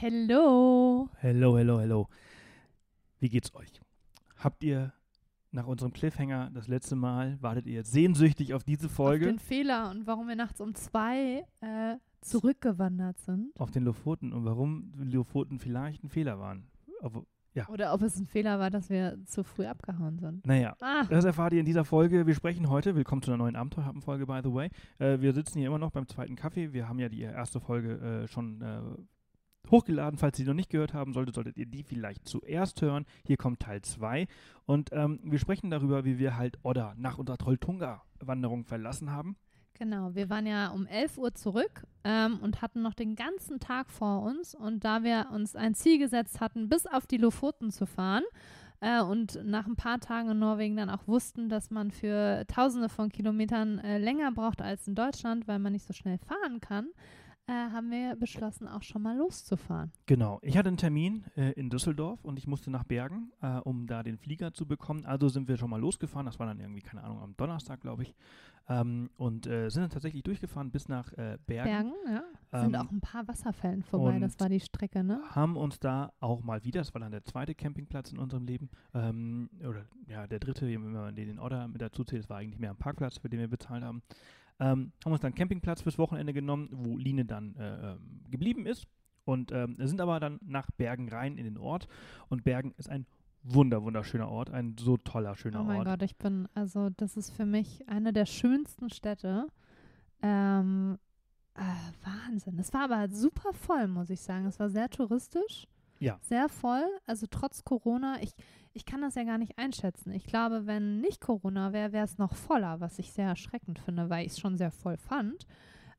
Hello. Hello, hello, hello. Wie geht's euch? Habt ihr nach unserem Cliffhanger das letzte Mal, wartet ihr sehnsüchtig auf diese Folge? Auf den Fehler und warum wir nachts um zwei äh, zurückgewandert sind. Auf den Lofoten und warum Lofoten vielleicht ein Fehler waren. Ob, ja. Oder ob es ein Fehler war, dass wir zu früh abgehauen sind. Naja, Ah, das erfahrt ihr in dieser Folge. Wir sprechen heute, willkommen zu einer neuen Abenteuerhappen-Folge, by the way. Äh, wir sitzen hier immer noch beim zweiten Kaffee. Wir haben ja die erste Folge äh, schon äh, hochgeladen. Falls ihr die noch nicht gehört haben solltet, solltet ihr die vielleicht zuerst hören. Hier kommt Teil 2. Und ähm, wir sprechen darüber, wie wir halt Odda nach unserer Trolltunga-Wanderung verlassen haben. genau. Wir waren ja um 11 Uhr zurück ähm, und hatten noch den ganzen Tag vor uns. Und da wir uns ein Ziel gesetzt hatten, bis auf die Lofoten zu fahren, äh, und nach ein paar Tagen in Norwegen dann auch wussten, dass man für Tausende von Kilometern äh, länger braucht als in Deutschland, weil man nicht so schnell fahren kann, äh, haben wir beschlossen, auch schon mal loszufahren. Genau. Ich hatte einen Termin äh, in Düsseldorf und ich musste nach Bergen, äh, um da den Flieger zu bekommen. Also sind wir schon mal losgefahren. Das war dann irgendwie, keine Ahnung, am Donnerstag, glaube ich. Ähm, und äh, sind dann tatsächlich durchgefahren bis nach äh, Bergen. Bergen, ja. Sind Ähm, auch ein paar Wasserfällen vorbei, das war die Strecke, ne? haben uns da auch mal wieder, das war dann der zweite Campingplatz in unserem Leben, ähm, oder ja, der dritte, wenn man den in Order mit dazu zählt, das war eigentlich mehr ein Parkplatz, für den wir bezahlt haben, ähm, haben uns dann einen Campingplatz fürs Wochenende genommen, wo Line dann äh, ähm, geblieben ist und ähm, sind aber dann nach Bergen rein in den Ort und Bergen ist ein wunder, wunderschöner Ort, ein so toller, schöner Oh mein Ort. Gott, ich bin, also das ist für mich eine der schönsten Städte. Ähm, äh, Wahnsinn. Es war aber super voll, muss ich sagen. Es war sehr touristisch. Ja. Sehr voll. Also trotz Corona. Ich, ich kann das ja gar nicht einschätzen. Ich glaube, wenn nicht Corona wäre, wäre es noch voller, was ich sehr erschreckend finde, weil ich es schon sehr voll fand.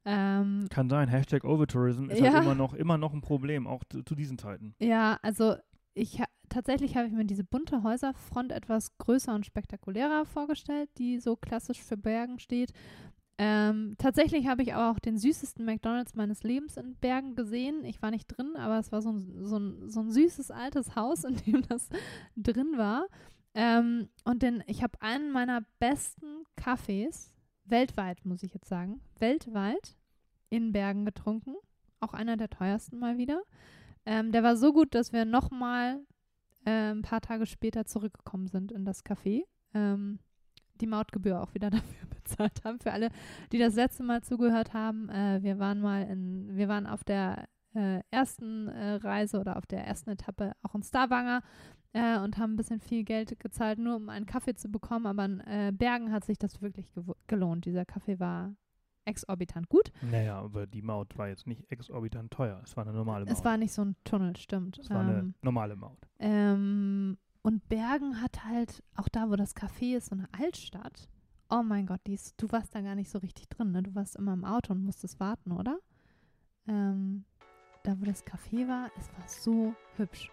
Ähm, Kann sein, Hashtag Overtourism ist Ja. halt immer noch, immer noch ein Problem, auch zu, zu diesen Zeiten. Ja, also ich tatsächlich habe ich mir diese bunte Häuserfront etwas größer und spektakulärer vorgestellt, die so klassisch für Bergen steht. Ähm, tatsächlich habe ich aber auch den süßesten McDonalds meines Lebens in Bergen gesehen. Ich war nicht drin, aber es war so ein, so ein, so ein süßes altes Haus, in dem das drin war. Ähm, und den, ich habe einen meiner besten Kaffees, weltweit muss ich jetzt sagen, weltweit in Bergen getrunken. Auch einer der teuersten mal wieder. Ähm, der war so gut, dass wir nochmal äh, ein paar Tage später zurückgekommen sind in das Café. Ähm, die Mautgebühr auch wieder dafür bezahlt haben. Für alle, die das letzte Mal zugehört haben, äh, wir waren mal in, wir waren auf der äh, ersten äh, Reise oder auf der ersten Etappe auch in Stavanger äh, und haben ein bisschen viel Geld gezahlt, nur um einen Kaffee zu bekommen. Aber in äh, Bergen hat sich das wirklich gelohnt. Dieser Kaffee war exorbitant gut. Naja, aber die Maut war jetzt nicht exorbitant teuer, es war eine normale Maut. Es war nicht so ein Tunnel, stimmt. Es war eine Ähm, normale Maut. Ähm, und Bergen hat halt, auch da, wo das Café ist, so eine Altstadt. Oh mein Gott, die ist, du warst da gar nicht so richtig drin, ne? Du warst immer im Auto und musstest warten, oder? Ähm, da, wo das Café war, es war so hübsch.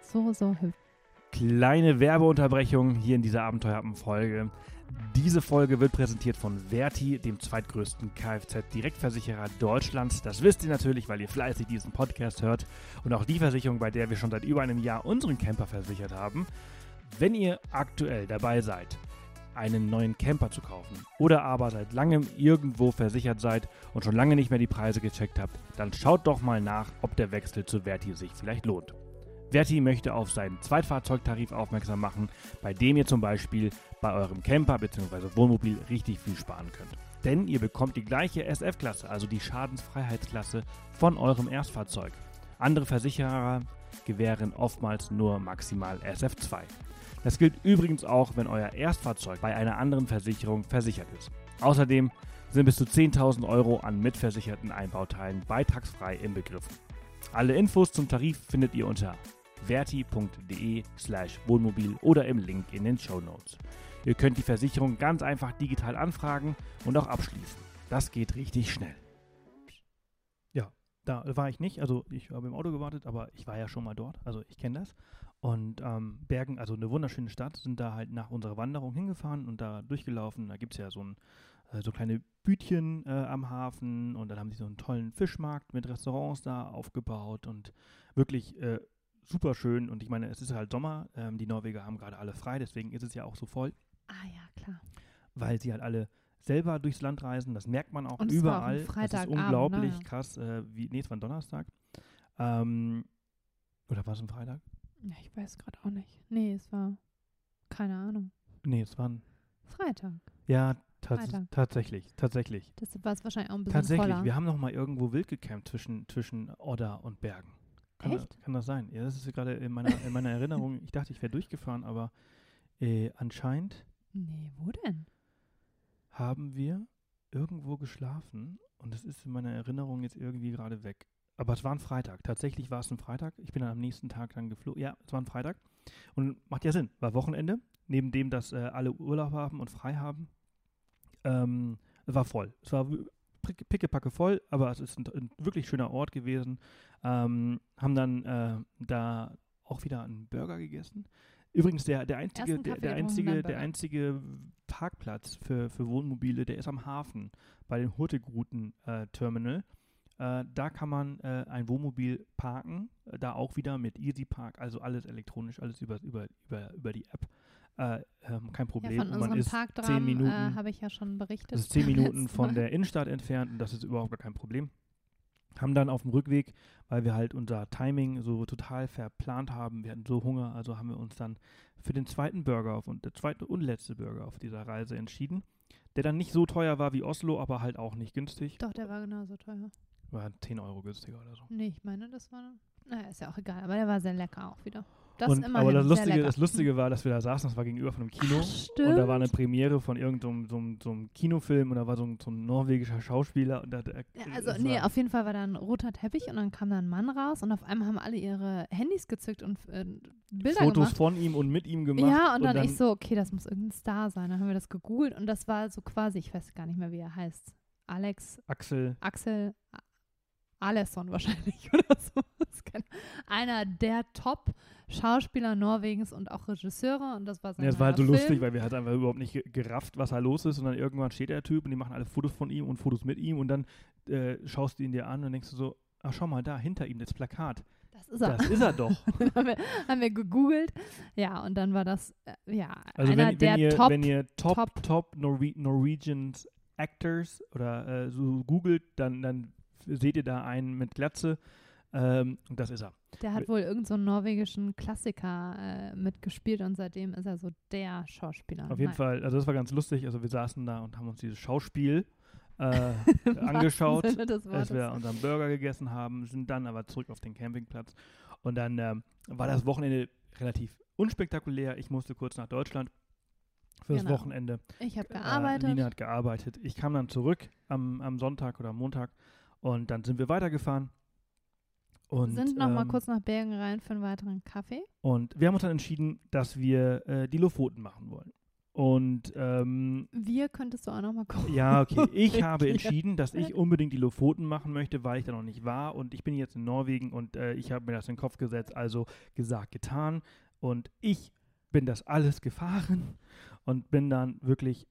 So, so hübsch. Kleine Werbeunterbrechung hier in dieser Abenteuerhappen-Folge. Diese Folge wird präsentiert von Verti, dem zweitgrößten Kfz-Direktversicherer Deutschlands. Das wisst ihr natürlich, weil ihr fleißig diesen Podcast hört. Und auch die Versicherung, bei der wir schon seit über einem Jahr unseren Camper versichert haben. Wenn ihr aktuell dabei seid, einen neuen Camper zu kaufen oder aber seit langem irgendwo versichert seid und schon lange nicht mehr die Preise gecheckt habt, dann schaut doch mal nach, ob der Wechsel zu Verti sich vielleicht lohnt. Verti möchte auf seinen Zweitfahrzeugtarif aufmerksam machen, bei dem ihr zum Beispiel bei eurem Camper bzw. Wohnmobil richtig viel sparen könnt. Denn ihr bekommt die gleiche SF-Klasse, also die Schadensfreiheitsklasse von eurem Erstfahrzeug. Andere Versicherer gewähren oftmals nur maximal SF2. Das gilt übrigens auch, wenn euer Erstfahrzeug bei einer anderen Versicherung versichert ist. Außerdem sind bis zu 10.000 Euro an mitversicherten Einbauteilen beitragsfrei inbegriffen. Alle Infos zum Tarif findet ihr unter verti.de slash Wohnmobil oder im Link in den Show Notes. Ihr könnt die Versicherung ganz einfach digital anfragen und auch abschließen. Das geht richtig schnell. Ja, da war ich nicht. Also ich habe im Auto gewartet, aber ich war ja schon mal dort. Also ich kenne das. Und ähm, Bergen, also eine wunderschöne Stadt, sind da halt nach unserer Wanderung hingefahren und da durchgelaufen. Da gibt es ja so, ein, äh, so kleine Bütchen äh, am Hafen und dann haben sie so einen tollen Fischmarkt mit Restaurants da aufgebaut und wirklich äh, super schön. Und ich meine, es ist halt Sommer. Ähm, die Norweger haben gerade alle frei, deswegen ist es ja auch so voll, Ah ja, klar. weil sie halt alle selber durchs Land reisen. Das merkt man auch Und es war auch überall. ein das ist Freitagabend, unglaublich ne? krass. Äh, wie, nee, es war ein Donnerstag. Ähm, oder war es ein Freitag? Ja, ich weiß gerade auch nicht. Nee, es war keine Ahnung. Nee, es war ein Freitag. Ja, tats Freitag. tatsächlich, tatsächlich. Deshalb war es wahrscheinlich auch ein bisschen Tatsächlich, voller. wir haben noch mal irgendwo wild gecampt zwischen, zwischen Odda und Bergen. Kann, Echt? Das, kann das sein? Ja, das ist gerade in meiner, in meiner Erinnerung. Ich dachte, ich wäre durchgefahren, aber äh, anscheinend Nee, wo denn? haben wir irgendwo geschlafen und das ist in meiner Erinnerung jetzt irgendwie gerade weg. Aber es war ein Freitag. Tatsächlich war es ein Freitag. Ich bin dann am nächsten Tag dann geflogen. Ja, es war ein Freitag. Und macht ja Sinn. War Wochenende. Neben dem, dass äh, alle Urlaub haben und frei haben. Ähm, es war voll. Es war pickepacke voll, aber es ist ein, ein wirklich schöner Ort gewesen. Ähm, haben dann äh, da auch wieder einen Burger gegessen. Übrigens, der, der einzige, der, der einzige, der einzige Parkplatz für, für Wohnmobile, der ist am Hafen bei dem Hurtigruten-Terminal. Äh, da kann man äh, ein Wohnmobil parken, äh, da auch wieder mit Easy Park, also alles elektronisch, alles über, über, über, über die App. Äh, ähm, kein Ja, Problem. von Und man ist Parkdramen zehn Minuten, äh, habe ich ja schon berichtet. das ist zehn Minuten von der Innenstadt entfernt und das ist überhaupt gar kein Problem. Haben dann auf dem Rückweg, weil wir halt unser Timing so total verplant haben, wir hatten so Hunger, also haben wir uns dann für den zweiten Burger auf und der zweite und letzte Burger auf dieser Reise entschieden, der dann nicht so teuer war wie Oslo, aber halt auch nicht günstig. Doch, der war genauso teuer. War 10 Euro günstiger oder so. Nee, ich meine, das war. Naja, ist ja auch egal, aber der war sehr lecker auch wieder. Das und, aber das Lustige, das Lustige war, dass wir da saßen, das war gegenüber von einem Kino. Ach, stimmt. Und da war eine Premiere von irgendeinem so, einem- so einem Kinofilm und da war so ein, so ein norwegischer Schauspieler. Und da, da, Ja, also, nee, auf jeden Fall war da ein roter Teppich und dann kam da ein Mann raus und auf einmal haben alle ihre Handys gezückt und äh, Bilder Fotos gemacht. von ihm und mit ihm gemacht. Ja, und dann, ich so, okay, das muss irgendein Star sein. Dann haben wir das gegoogelt und das war so quasi, ich weiß gar nicht mehr, wie er heißt. Alex, Axel, Axel, Alesson wahrscheinlich oder so. Das Einer der Top-Schauspieler Norwegens und auch Regisseure und das war sein ja, es war halt so neuer lustig, Film. weil wir halt einfach überhaupt nicht ge- gerafft, was da los ist. Und dann irgendwann steht der Typ und die machen alle Fotos von ihm und Fotos mit ihm und dann äh, schaust du ihn dir an und denkst du so, ach schau mal da, hinter ihm, das Plakat. Das ist er. Das ist er doch. Haben, wir, haben wir gegoogelt. Ja, und dann war das, äh, ja, Also einer wenn, der wenn, ihr, Top, wenn ihr Top, Top- Top, Norwe Norwegian Actors oder äh, so googelt, dann, dann seht ihr da einen mit Glatze. Ähm, und das ist er. der hat wohl irgendeinen so einen norwegischen Klassiker äh, mitgespielt und seitdem ist er so der Schauspieler. Auf jeden Nein. Fall, also das war ganz lustig. Also wir saßen da und haben uns dieses Schauspiel äh, angeschaut, als wir unseren Burger gegessen haben, sind dann aber zurück auf den Campingplatz. Und dann ähm, war das Wochenende relativ unspektakulär. Ich musste kurz nach Deutschland fürs Genau. Wochenende. Ich habe Äh, gearbeitet. Lina hat gearbeitet. Ich kam dann zurück am, am Sonntag oder am Montag und dann sind wir weitergefahren. Und, sind noch mal ähm, kurz nach Bergen rein für einen weiteren Kaffee. Und wir haben uns dann entschieden, dass wir äh, die Lofoten machen wollen. Und ähm, Wir könntest du auch noch mal gucken. ja, okay. Ich habe entschieden, dass ich unbedingt die Lofoten machen möchte, weil ich da noch nicht war. Und ich bin jetzt in Norwegen und äh, ich habe mir das in den Kopf gesetzt, also gesagt, getan. Und ich bin das alles gefahren und bin dann wirklich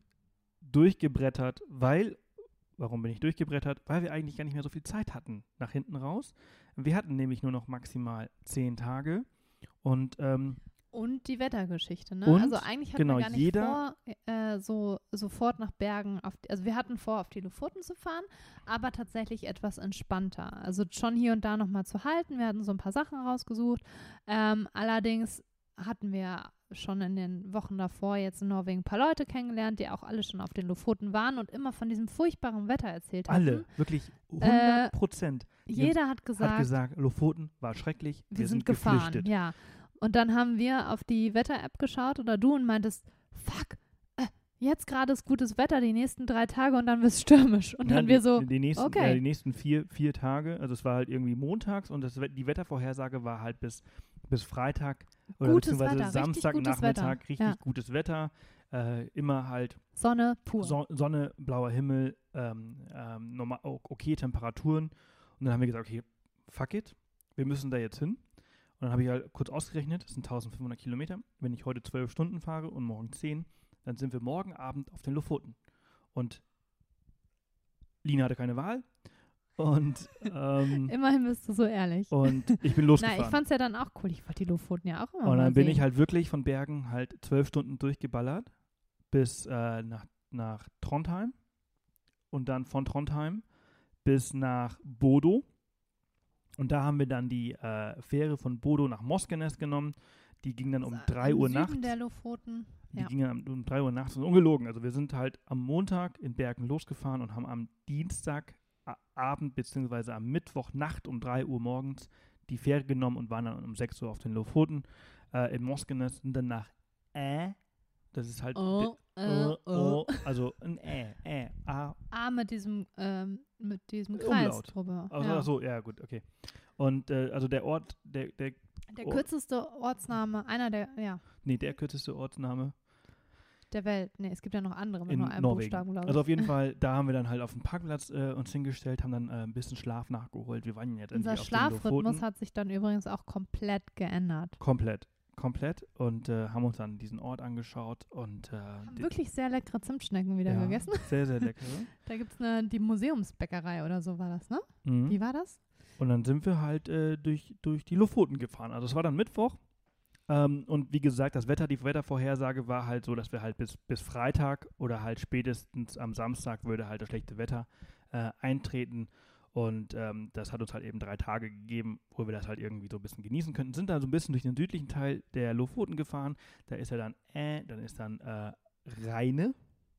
durchgebrettert, weil, warum bin ich durchgebrettert? Weil wir eigentlich gar nicht mehr so viel Zeit hatten nach hinten raus. Wir hatten nämlich nur noch maximal zehn Tage. Und ähm, Und die Wettergeschichte, ne? Und, also eigentlich hatten genau, wir gar nicht jeder- vor, äh, so sofort nach Bergen, auf also wir hatten vor, auf die Lofoten zu fahren, aber tatsächlich etwas entspannter. Also schon hier und da nochmal zu halten. Wir hatten so ein paar Sachen rausgesucht. Ähm, allerdings hatten wir schon in den Wochen davor jetzt in Norwegen ein paar Leute kennengelernt, die auch alle schon auf den Lofoten waren und immer von diesem furchtbaren Wetter erzählt hatten. alle, wirklich 100 Prozent. Jeder hat gesagt, hat gesagt, Lofoten war schrecklich, wir, wir sind geflüchtet. gefahren, ja. Und dann haben wir auf die Wetter-App geschaut oder du und meintest, fuck, äh, jetzt gerade ist gutes Wetter, die nächsten drei Tage und dann wird es stürmisch. Und Ja, dann die, wir so, die nächsten, okay. äh, die nächsten vier, vier Tage, also es war halt irgendwie montags und das, die Wettervorhersage war halt bis, bis Freitag oder Gutes beziehungsweise Wetter, richtig gutes Samstagnachmittag Wetter. richtig Ja. gutes Wetter. Äh, immer halt Sonne pur. Son Sonne, blauer Himmel, ähm, ähm, normal, okay Temperaturen. Und dann haben wir gesagt, okay, fuck it, wir müssen da jetzt hin. Und dann habe ich halt kurz ausgerechnet, das sind 1500 Kilometer. Wenn ich heute 12 Stunden fahre und morgen 10, dann sind wir morgen Abend auf den Lofoten. Und Lina hatte keine Wahl. Und, ähm, Immerhin bist du so ehrlich. und ich bin Na, losgefahren. ich fand's ja dann auch cool. Ich wollte die Lofoten ja auch immer Und dann bin sehen. ich halt wirklich von Bergen halt zwölf Stunden durchgeballert bis äh, nach, nach Trondheim und dann von Trondheim bis nach Bodo Und da haben wir dann die äh, Fähre von Bodo nach Moskenes genommen. Die ging dann um Also 3 im Uhr Süden nachts. der Lofoten. Die Ja. ging dann um, um 3 Uhr nachts. Ist ungelogen. Also wir sind halt am Montag in Bergen losgefahren und haben am Dienstagabend beziehungsweise am Mittwochnacht um 3 Uhr morgens die Fähre genommen und waren dann um 6 Uhr auf den Lofoten äh, in Moskenes und dann nach Äh. Das ist halt Oh, äh, äh, oh. oh, also ein Äh, Äh, A, Ah, mit diesem, ähm, mit diesem Kreis Umlaut. drüber. also ja. ach so, ja gut, okay. Und äh, also der Ort, der, der, Der kürzeste Ortsname, einer der, ja, nee, der kürzeste Ortsname der Welt. Nee, es gibt ja noch andere mit in nur einem Norwegen. Buchstaben, glaube ich. Also auf jeden Fall, da haben wir dann halt auf dem Parkplatz äh, uns hingestellt, haben dann äh, ein bisschen Schlaf nachgeholt. Wir waren jetzt Unser Schlafrhythmus hat sich dann übrigens auch komplett geändert. Komplett, komplett. Und äh, haben uns dann diesen Ort angeschaut und äh, Haben wirklich sehr leckere Zimtschnecken wieder ja, gegessen. Sehr, sehr lecker. Da gibt es die Museumsbäckerei oder so war das, ne? mhm. Wie war das? Und dann sind wir halt äh, durch, durch die Lofoten gefahren. Also es war dann Mittwoch. Ähm, und wie gesagt, das Wetter, die Wettervorhersage war halt so, dass wir halt bis, bis Freitag oder halt spätestens am Samstag würde halt das schlechte Wetter äh, eintreten. Und ähm, das hat uns halt eben drei Tage gegeben, wo wir das halt irgendwie so ein bisschen genießen könnten. Sind dann so ein bisschen durch den südlichen Teil der Lofoten gefahren. Da ist ja dann äh, dann ist dann äh, Rheine.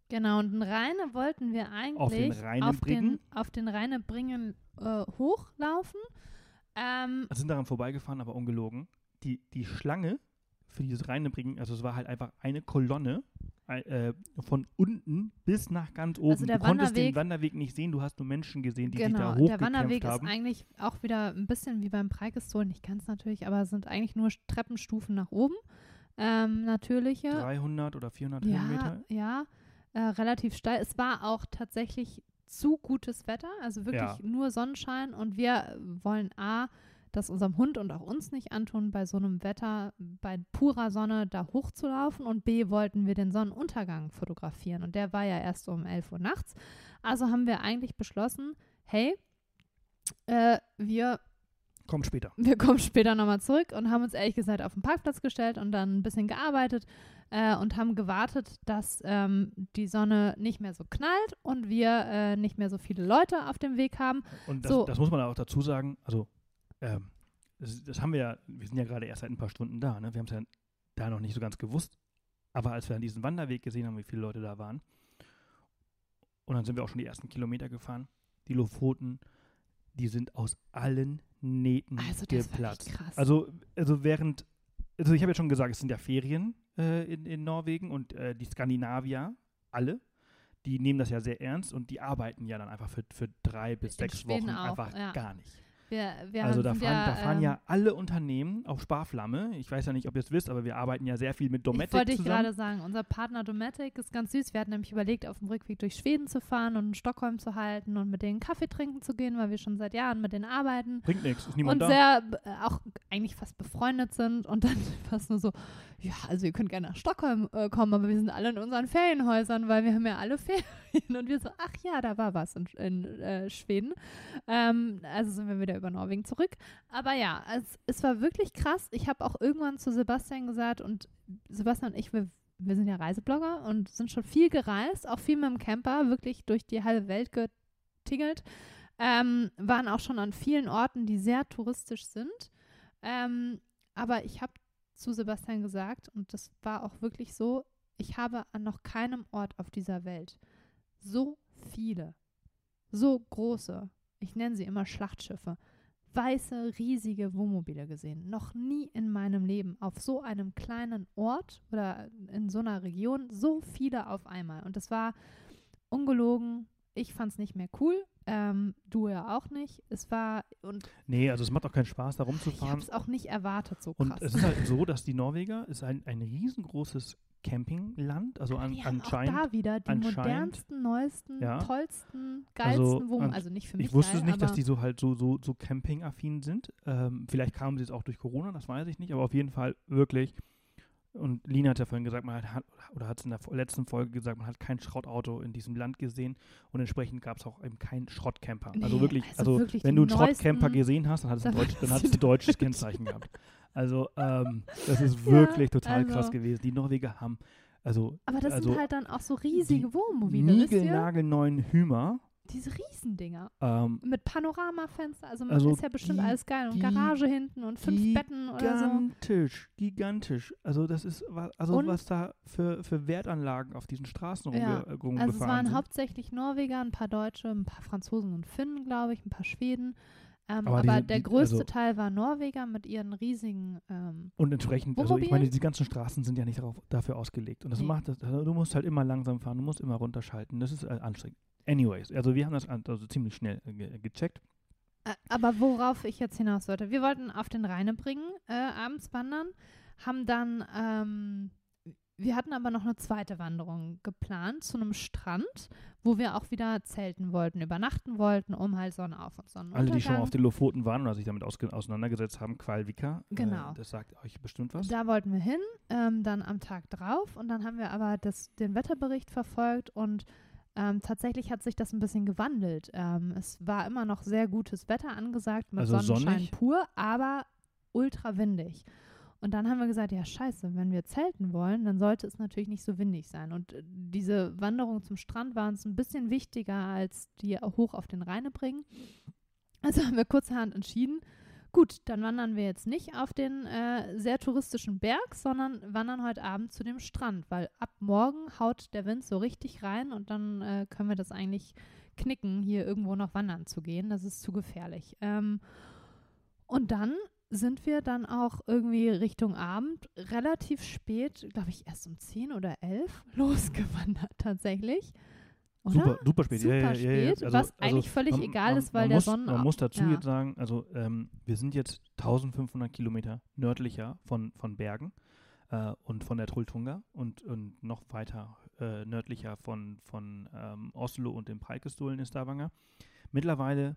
Genau, und den Rheine wollten wir eigentlich Auf den auf den, Rheinebringen? auf den Rheinebringen äh, hochlaufen. Ähm, sind daran vorbeigefahren, aber ungelogen. Die, die Schlange für dieses Reinebringen, also es war halt einfach eine Kolonne äh, von unten bis nach ganz oben. Also der du konntest den Wanderweg- nicht sehen, du hast nur Menschen gesehen, die sich da genau, hochgekämpft der Wanderweg haben. ist eigentlich auch wieder ein bisschen wie beim Preikestolen, nicht ganz natürlich, aber es sind eigentlich nur Treppenstufen nach oben. Ähm, natürliche. 300 oder 400 Ja, Höhenmeter. ja, äh, relativ steil. Es war auch tatsächlich zu gutes Wetter, also wirklich Ja. nur Sonnenschein und wir wollen A, das unserem Hund und auch uns nicht antun, bei so einem Wetter, bei purer Sonne da hochzulaufen und B, wollten wir den Sonnenuntergang fotografieren und der war ja erst um 11 Uhr nachts. Also haben wir eigentlich beschlossen, hey, äh, wir Kommt später. wir kommen später nochmal zurück und haben uns ehrlich gesagt auf den Parkplatz gestellt und dann ein bisschen gearbeitet äh, und haben gewartet, dass ähm, die Sonne nicht mehr so knallt und wir äh, nicht mehr so viele Leute auf dem Weg haben. Und das, So. das muss man auch dazu sagen, also ähm, das, das haben wir ja, wir sind ja gerade erst seit ein paar Stunden da, ne? wir haben es ja da noch nicht so ganz gewusst, aber als wir dann diesen Wanderweg gesehen haben, wie viele Leute da waren, und dann sind wir auch schon die ersten Kilometer gefahren, die Lofoten, die sind aus allen Nähten Also das geplatzt. krass. Also, also während, also ich habe ja schon gesagt, es sind ja Ferien äh, in, in Norwegen und äh, die Skandinavier, alle, die nehmen das ja sehr ernst und die arbeiten ja dann einfach für, für drei bis In sechs Schweden Wochen auch, einfach ja. gar nicht. Wir, wir also da fahren, ja, da fahren ähm, ja alle Unternehmen auf Sparflamme. Ich weiß ja nicht, ob ihr es wisst, aber wir arbeiten ja sehr viel mit ich Dometic wollte ich zusammen. gerade sagen, unser Partner Dometic ist ganz süß. Wir hatten nämlich überlegt, auf dem Rückweg durch Schweden zu fahren und in Stockholm zu halten und mit denen Kaffee trinken zu gehen, weil wir schon seit Jahren mit denen arbeiten. Bringt nichts, ist niemand und da. sehr äh, auch eigentlich fast befreundet sind und dann fast nur so, ja, also ihr könnt gerne nach Stockholm äh, kommen, aber wir sind alle in unseren Ferienhäusern, weil wir haben ja alle Ferien und wir so, ach ja, da war was in, in äh, Schweden. Ähm, also sind wir wieder über Norwegen zurück. Aber ja, es, es war wirklich krass. Ich habe auch irgendwann zu Sebastian gesagt und Sebastian und ich, wir, wir sind ja Reiseblogger und sind schon viel gereist, auch viel mit dem Camper, wirklich durch die halbe Welt getingelt. Ähm, waren auch schon an vielen Orten, die sehr touristisch sind. Ähm, aber ich habe zu Sebastian gesagt, und das war auch wirklich so, ich habe an noch keinem Ort auf dieser Welt so viele, so große, ich nenne sie immer Schlachtschiffe, weiße, riesige Wohnmobile gesehen. Noch nie in meinem Leben auf so einem kleinen Ort oder in so einer Region so viele auf einmal. Und das war ungelogen. Ich fand es nicht mehr cool. Ähm, du ja auch nicht. Es war, und Nee, also es macht auch keinen Spaß, da ich habe rumzufahren. es auch nicht erwartet, so Und krass. es ist halt so, dass die Norweger ist ein, ein riesengroßes Campingland, also an, die haben auch anscheinend. da wieder die anscheinend- modernsten, neuesten, Ja. tollsten, Also, geilsten Wohnungen. und Also nicht für mich Ich wusste geil, es nicht, dass die so halt so, so, so campingaffin sind. Ähm, vielleicht kamen sie jetzt auch durch Corona, das weiß ich nicht, aber auf jeden Fall wirklich. Und Lina hat ja vorhin gesagt, man hat, oder hat es in der letzten Folge gesagt, man hat kein Schrottauto in diesem Land gesehen und entsprechend gab es auch eben keinen Schrottcamper. also Nee, wirklich, also also, wirklich wenn die du einen Schrottcamper gesehen hast, dann hat es ein, dann Deutsch, dann warst hat es du ein deutsches Kennzeichen gehabt. Also ähm, das ist wirklich total krass also- gewesen. Die Norweger haben, also aber das also sind halt dann auch so riesige die Wohnmobile, wisst ihr? niegelnagelneuen Hümer Diese Riesendinger. Ähm, Mit Panoramafenster. Also, man Also ist ja bestimmt alles geil. Und Garage hinten und fünf Betten oder so. gigantisch, gigantisch. Also das ist, also Und- was da für, für Wertanlagen auf diesen Straßen Ja, rumge rumgefahren Also es waren sind. hauptsächlich Norweger, ein paar Deutsche, ein paar Franzosen und Finnen, glaube ich, ein paar Schweden. Ähm, Aber aber diese- der die- größte also- Teil war Norweger mit ihren riesigen ähm, Und entsprechend, also ich meine, die ganzen Straßen sind ja nicht darauf, dafür ausgelegt. Und das Nee. macht das, also du musst halt immer langsam fahren, du musst immer runterschalten. Das ist äh, anstrengend. Anyways, also wir haben das also ziemlich schnell äh, ge gecheckt. Aber worauf ich jetzt hinaus wollte, wir wollten auf den Rheine bringen, äh, abends wandern, haben dann, ähm, wir hatten aber noch eine zweite Wanderung geplant zu einem Strand, wo wir auch wieder zelten wollten, übernachten wollten, um halt Sonnenauf- und Sonnenuntergang. Alle, die schon auf den Lofoten waren oder sich damit auseinandergesetzt haben, Qualvika, Genau. äh, das sagt euch bestimmt was. Da wollten wir hin, ähm, dann am Tag drauf und dann haben wir aber das, den Wetterbericht verfolgt und ähm, tatsächlich hat sich das ein bisschen gewandelt. Ähm, es war immer noch sehr gutes Wetter angesagt mit Also Sonnenschein sonnig? pur, aber ultra windig. Und dann haben wir gesagt, ja scheiße, wenn wir zelten wollen, dann sollte es natürlich nicht so windig sein. Und äh, diese Wanderung zum Strand war uns ein bisschen wichtiger als die hoch auf den Rheine bringen. Also haben wir kurzerhand entschieden, gut, dann wandern wir jetzt nicht auf den äh, sehr touristischen Berg, sondern wandern heute Abend zu dem Strand, weil ab morgen haut der Wind so richtig rein und dann äh, können wir das eigentlich knicken, hier irgendwo noch wandern zu gehen. Das ist zu gefährlich. Ähm, und dann sind wir dann auch irgendwie Richtung Abend relativ spät, glaube ich erst um 10 oder 11 losgewandert tatsächlich. Oder? Super, super spät. Super ja, ja, ja, ja. spät, Also- was also eigentlich völlig man- egal ist, weil man der muss, Sonnen... Man muss dazu jetzt sagen, also ähm, wir sind jetzt 1500 Kilometer nördlicher von, von Bergen äh, und von der Trolltunga und, und noch weiter äh, nördlicher von, von ähm, Oslo und dem Preikestolen in Stavanger. Mittlerweile,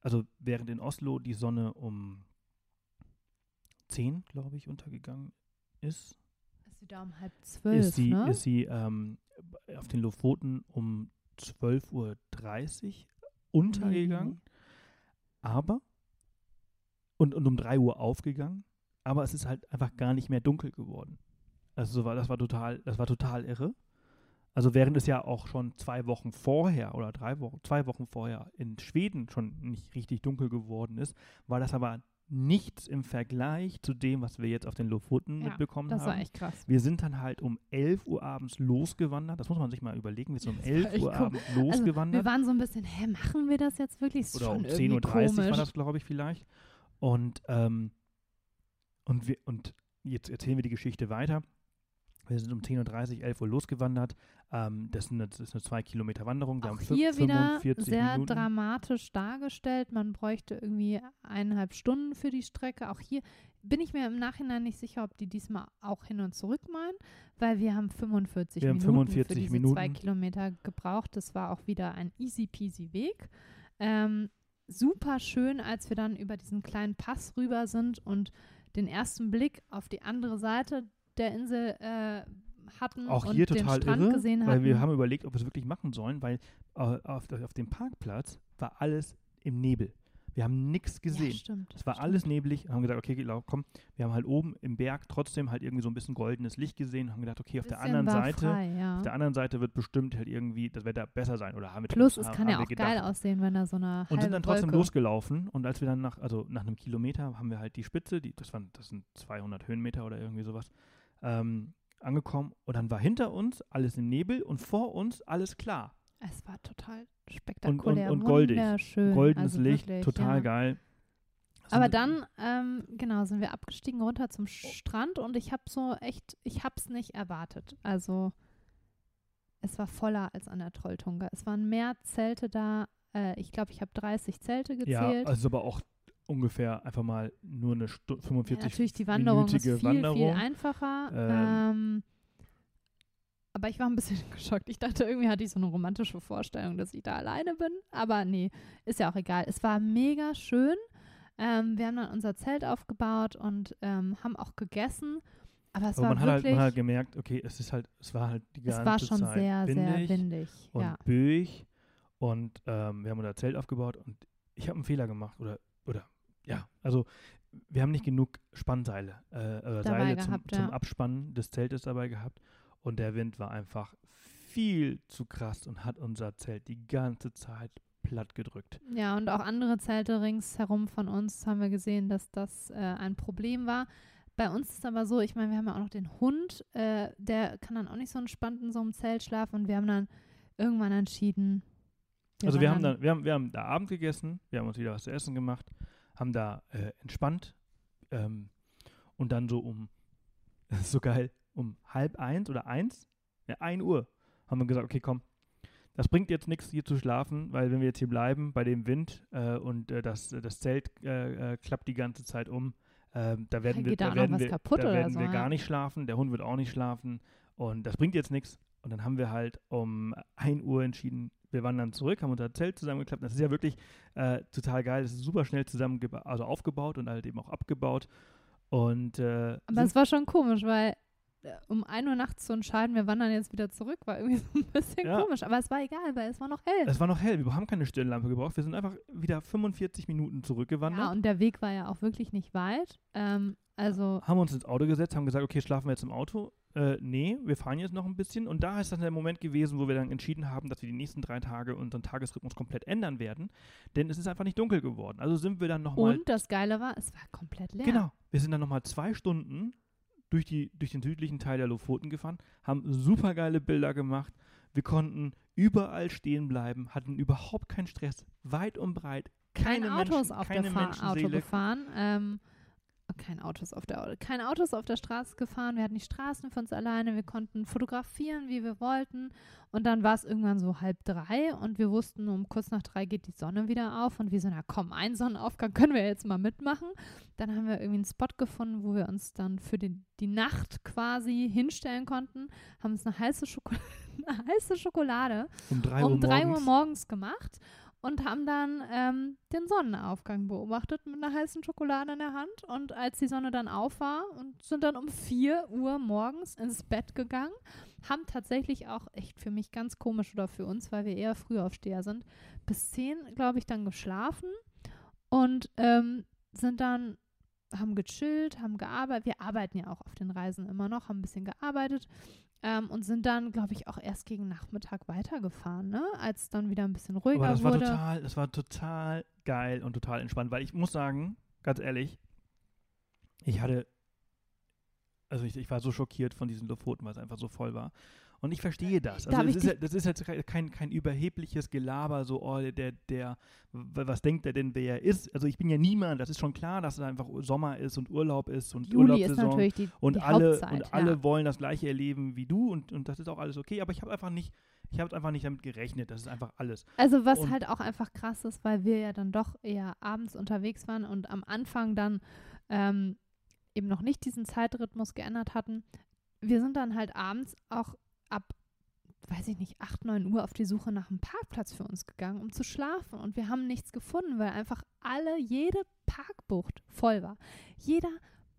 also während in Oslo die Sonne um 10, glaube ich, untergegangen ist, Ist sie da um halb zwölf, ist sie, ne? ist sie ähm, auf den Lofoten um 12.30 Uhr untergegangen, Mhm. aber und, und um 3 Uhr aufgegangen, aber es ist halt einfach gar nicht mehr dunkel geworden. Also das war total, das war total irre. Also während es ja auch schon zwei Wochen vorher oder drei Wochen, zwei Wochen vorher in Schweden schon nicht richtig dunkel geworden ist, war das aber nichts im Vergleich zu dem, was wir jetzt auf den Lofoten Ja, mitbekommen Das haben. war echt krass. Wir sind dann halt um 11 Uhr abends losgewandert. Das muss man sich mal überlegen. Wir sind um Das war 11 echt Uhr abends Also, losgewandert. wir waren so ein bisschen, hä, machen wir das jetzt wirklich? Ist oder um irgendwie 10.30 Uhr war das, glaube ich, vielleicht. Und, ähm, und, wir, und jetzt erzählen wir die Geschichte weiter. Wir sind um 10.30 Uhr, 11 Uhr losgewandert. Ähm, das, ist eine, das ist eine 2 Kilometer Wanderung. Wir Auch haben hier wieder 45 sehr Minuten. dramatisch dargestellt. Man bräuchte irgendwie eineinhalb Stunden für die Strecke. Auch hier bin ich mir im Nachhinein nicht sicher, ob die diesmal auch hin und zurück meinen, weil wir haben 45 Wir haben Minuten 45 für diese Minuten. zwei Kilometer gebraucht. Das war auch wieder ein easy peasy Weg. Ähm, super schön, als wir dann über diesen kleinen Pass rüber sind und den ersten Blick auf die andere Seite der Insel äh, hatten Auch und hier den total Strand irre, gesehen weil hatten. wir haben überlegt, ob wir es wirklich machen sollen, weil äh, auf, auf dem Parkplatz war alles im Nebel. Wir haben nichts gesehen. Ja, stimmt. Es war stimmt. alles neblig haben gesagt, okay, komm, wir haben halt oben im Berg trotzdem halt irgendwie so ein bisschen goldenes Licht gesehen und haben gedacht, okay, auf der anderen Seite, Frei, ja. auf der anderen Seite wird bestimmt halt irgendwie das Wetter besser sein oder haben wir Plus, es kann ja auch wir geil gedacht. aussehen, wenn da so eine Und sind dann trotzdem Wolke. losgelaufen und als wir dann nach, also nach einem Kilometer haben wir halt die Spitze, die, das waren, das sind 200 Höhenmeter oder irgendwie sowas, ähm, angekommen und dann war hinter uns alles im Nebel und vor uns alles klar. Es war total spektakulär. und goldig. Wunderschön. Goldenes also Licht, wirklich, total ja. geil. Aber dann, ähm, genau, sind wir abgestiegen runter zum Strand und ich habe so echt, ich habe es nicht erwartet. Also es war voller als an der Trolltunga. Es waren mehr Zelte da. Äh, ich glaube, ich habe 30 Zelte Ja, gezählt. also aber auch ungefähr einfach mal nur eine Stu Ja, 45 natürlich, die Wanderung ist viel, viel Wanderung. einfacher. Ähm. Ähm, aber ich war ein bisschen geschockt. Ich dachte, irgendwie hatte ich so eine romantische Vorstellung, dass ich da alleine bin. Aber nee, ist ja auch egal. Es war mega schön. Ähm, wir haben dann unser Zelt aufgebaut und ähm, haben auch gegessen. Aber es Aber war man hat, halt, wirklich, man hat gemacht, okay, es ist halt, es war halt die es ganze war schon Zeit sehr, windig sehr windig. und Ja. böig und ähm, wir haben unser Zelt aufgebaut und ich habe einen Fehler gemacht oder ja, also wir haben nicht genug Spannseile äh, Dabei Seile gehabt, zum, zum ja. Abspannen des Zeltes dabei gehabt und der Wind war einfach viel zu krass und hat unser Zelt die ganze Zeit platt gedrückt. Ja, und auch andere Zelte ringsherum von uns haben wir gesehen, dass das äh, ein Problem war. Bei uns ist es aber so, ich meine, wir haben ja auch noch den Hund, äh, der kann dann auch nicht so entspannt in so einem Zelt schlafen und wir haben dann irgendwann entschieden. also wir haben dann, wir haben, wir haben da Abend gegessen, wir haben uns wieder was zu essen gemacht, haben da äh, entspannt ähm, und dann so um, so geil, um halb eins oder eins, ja, ein Uhr, haben wir gesagt, okay, komm, das bringt jetzt nichts, hier zu schlafen, weil wenn wir jetzt hier bleiben bei dem Wind äh, und äh, das, das Zelt äh, äh klappt die ganze Zeit um, ähm, da werden wir, da werden wir, da werden so, wir gar nicht schlafen, der Hund wird auch nicht schlafen und das bringt jetzt nichts. Und dann haben wir halt um 1 Uhr entschieden, wir wandern zurück, haben unser Zelt zusammengeklappt. Das ist ja wirklich äh, total geil. Das ist super schnell zusammen also aufgebaut und halt eben auch abgebaut. Und, äh, Aber es war schon komisch, weil äh, um 1 Uhr nachts zu entscheiden, wir wandern jetzt wieder zurück, war irgendwie so ein bisschen ja. komisch. Aber es war egal, weil es war noch hell. Es war noch hell. Wir haben keine Stirnlampe gebraucht. Wir sind einfach wieder 45 Minuten zurückgewandert. Ja, und der Weg war ja auch wirklich nicht weit. Ähm, also haben uns ins Auto gesetzt, haben gesagt, okay, schlafen wir jetzt im Auto. Äh, nee, wir fahren jetzt noch ein bisschen. Und da ist dann der Moment gewesen, wo wir dann entschieden haben, dass wir die nächsten drei Tage unseren Tagesrhythmus komplett ändern werden. Denn es ist einfach nicht dunkel geworden. Also sind wir dann nochmal. Und das Geile war, es war komplett leer. Genau. Wir sind dann nochmal zwei Stunden durch, die, durch den südlichen Teil der Lofoten gefahren, haben super geile Bilder gemacht. Wir konnten überall stehen bleiben, hatten überhaupt keinen Stress, weit und breit. Keine, Autos Menschen, auf keine der Auto gefahren. Ähm, kein Autos auf der keine Autos auf der Straße gefahren. Wir hatten die Straßen für uns alleine. Wir konnten fotografieren, wie wir wollten. Und dann war es irgendwann so halb drei und wir wussten, um kurz nach drei geht die Sonne wieder auf. Und wir so, na komm, einen Sonnenaufgang können wir jetzt mal mitmachen. Dann haben wir irgendwie einen Spot gefunden, wo wir uns dann für die, die Nacht quasi hinstellen konnten. Haben uns eine heiße, Schoko eine heiße Schokolade um drei, um Uhr, drei morgens. Uhr morgens gemacht und haben dann ähm, den Sonnenaufgang beobachtet mit einer heißen Schokolade in der Hand. Und als die Sonne dann auf war und sind dann um 4 Uhr morgens ins Bett gegangen, haben tatsächlich auch echt für mich ganz komisch oder für uns, weil wir eher Frühaufsteher sind, bis 10, glaube ich, dann geschlafen und ähm, sind dann haben gechillt, haben gearbeitet. Wir arbeiten ja auch auf den Reisen immer noch, haben ein bisschen gearbeitet ähm, und sind dann, glaube ich, auch erst gegen Nachmittag weitergefahren, ne? als es dann wieder ein bisschen ruhiger Aber das wurde. War total, das war total geil und total entspannt, weil ich muss sagen, ganz ehrlich, ich hatte, also ich, ich war so schockiert von diesen Lofoten, weil es einfach so voll war. Und ich verstehe das. Also das, ist, ja, das ist jetzt kein, kein überhebliches Gelaber, so, oh, der, der, was denkt er denn, wer er ist? Also ich bin ja niemand, das ist schon klar, dass es einfach Sommer ist und Urlaub ist und Juli Urlaubssaison. Ist natürlich die, und die alle, Hauptzeit, und alle ja. wollen das gleiche erleben wie du und, und das ist auch alles okay, aber ich habe einfach nicht, ich habe einfach nicht damit gerechnet, das ist einfach alles. Also was und halt auch einfach krass ist, weil wir ja dann doch eher abends unterwegs waren und am Anfang dann ähm, eben noch nicht diesen Zeitrhythmus geändert hatten. Wir sind dann halt abends auch ab, weiß ich nicht, 8, 9 Uhr auf die Suche nach einem Parkplatz für uns gegangen, um zu schlafen. Und wir haben nichts gefunden, weil einfach alle, jede Parkbucht voll war. Jeder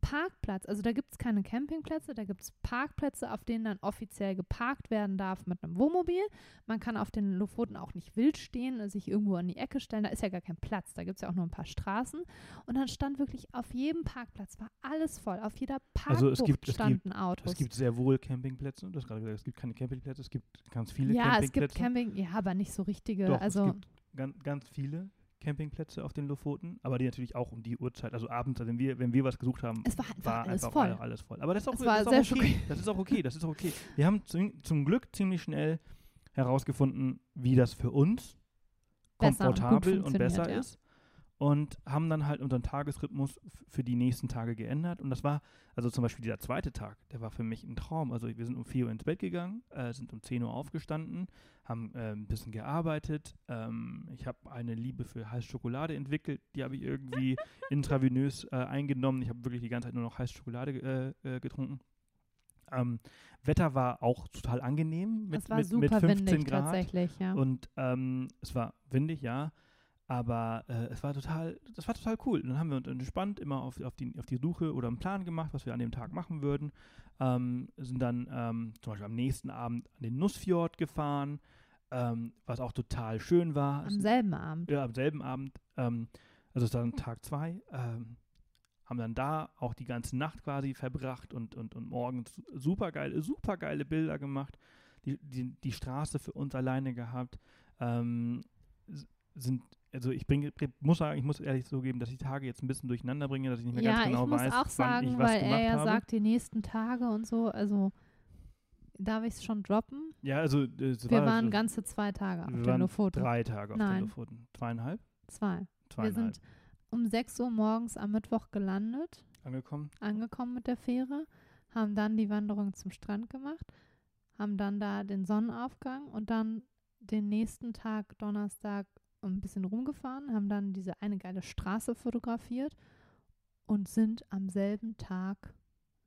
Parkplatz, also da gibt es keine Campingplätze, da gibt es Parkplätze, auf denen dann offiziell geparkt werden darf mit einem Wohnmobil. Man kann auf den Lofoten auch nicht wild stehen, sich irgendwo an die Ecke stellen, da ist ja gar kein Platz, da gibt es ja auch nur ein paar Straßen. Und dann stand wirklich auf jedem Parkplatz, war alles voll, auf jeder Parkbucht also es gibt, standen es gibt, Autos. Es gibt sehr wohl Campingplätze, du hast gerade gesagt, es gibt keine Campingplätze, es gibt ganz viele ja, Campingplätze. Ja, es gibt Camping, ja, aber nicht so richtige. Doch, also es gibt ganz, ganz viele Campingplätze auf den Lofoten, aber die natürlich auch um die Uhrzeit, also abends, also wenn wir, wenn wir was gesucht haben, es war einfach, war alles, einfach voll. alles voll. Aber das ist auch, das ist auch okay. Das ist auch okay, das ist auch okay. Wir haben zum, zum Glück ziemlich schnell herausgefunden, wie das für uns besser komfortabel und, und besser ja. ist und haben dann halt unseren Tagesrhythmus für die nächsten Tage geändert. Und das war, also zum Beispiel dieser zweite Tag, der war für mich ein Traum. Also wir sind um 4 Uhr ins Bett gegangen, äh, sind um 10 Uhr aufgestanden, haben äh, ein bisschen gearbeitet. Ähm, ich habe eine Liebe für heiße Schokolade entwickelt, die habe ich irgendwie intravenös äh, eingenommen. Ich habe wirklich die ganze Zeit nur noch heiße Schokolade äh, äh, getrunken. Ähm, Wetter war auch total angenehm mit, mit, mit 15 Grad. Tatsächlich, ja. Und ähm, es war windig, ja. Aber äh, es war total, das war total cool. Und dann haben wir uns entspannt immer auf, auf, die, auf die Suche oder einen Plan gemacht, was wir an dem Tag machen würden. Ähm, sind dann ähm, zum Beispiel am nächsten Abend an den Nussfjord gefahren, ähm, was auch total schön war. Am selben Abend. Ja, am selben Abend. Ähm, also es ist dann Tag zwei. Ähm, haben dann da auch die ganze Nacht quasi verbracht und, und, und morgens super geile, super geile Bilder gemacht. Die, die, die Straße für uns alleine gehabt. Ähm, sind, also ich bringe, muss sagen, ich muss ehrlich zugeben, dass ich die Tage jetzt ein bisschen durcheinander bringe, dass ich nicht mehr ja, ganz genau ich muss weiß, auch wann sagen, ich was weil gemacht er ja habe. sagt, die nächsten Tage und so, also darf ich es schon droppen? ja, also es Wir war, waren ganze zwei Tage auf wir den waren Lofoten. drei Tage auf Nein. den Lofoten. Zweieinhalb? Zwei. Wir Zweieinhalb. sind um 6 Uhr morgens am Mittwoch gelandet, angekommen. angekommen mit der Fähre, haben dann die Wanderung zum Strand gemacht, haben dann da den Sonnenaufgang und dann den nächsten Tag, Donnerstag, ein bisschen rumgefahren, haben dann diese eine geile Straße fotografiert und sind am selben Tag